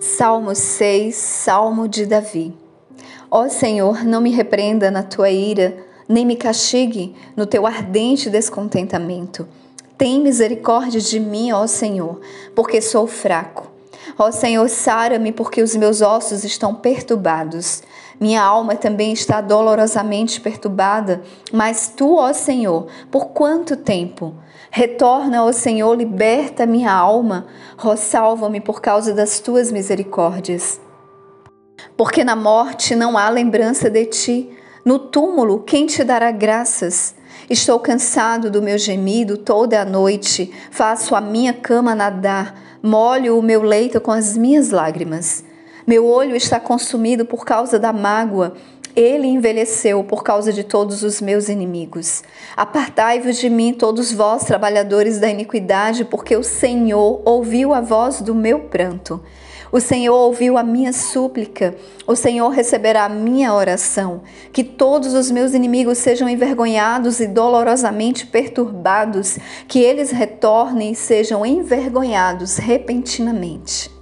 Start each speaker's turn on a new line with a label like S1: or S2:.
S1: Salmo 6, Salmo de Davi. Ó Senhor, não me repreenda na tua ira, nem me castigue no teu ardente descontentamento. Tem misericórdia de mim, ó Senhor, porque sou fraco. Ó Senhor, sara-me, porque os meus ossos estão perturbados. Minha alma também está dolorosamente perturbada. Mas tu, ó Senhor, por quanto tempo? Retorna, ó Senhor, liberta minha alma. Ó, salva-me por causa das tuas misericórdias. Porque na morte não há lembrança de ti. No túmulo, quem te dará graças? Estou cansado do meu gemido toda a noite. Faço a minha cama nadar. Molho o meu leito com as minhas lágrimas. Meu olho está consumido por causa da mágoa. Ele envelheceu por causa de todos os meus inimigos. Apartai-vos de mim, todos vós, trabalhadores da iniquidade, porque o Senhor ouviu a voz do meu pranto. O Senhor ouviu a minha súplica, o Senhor receberá a minha oração. Que todos os meus inimigos sejam envergonhados e dolorosamente perturbados, que eles retornem e sejam envergonhados repentinamente.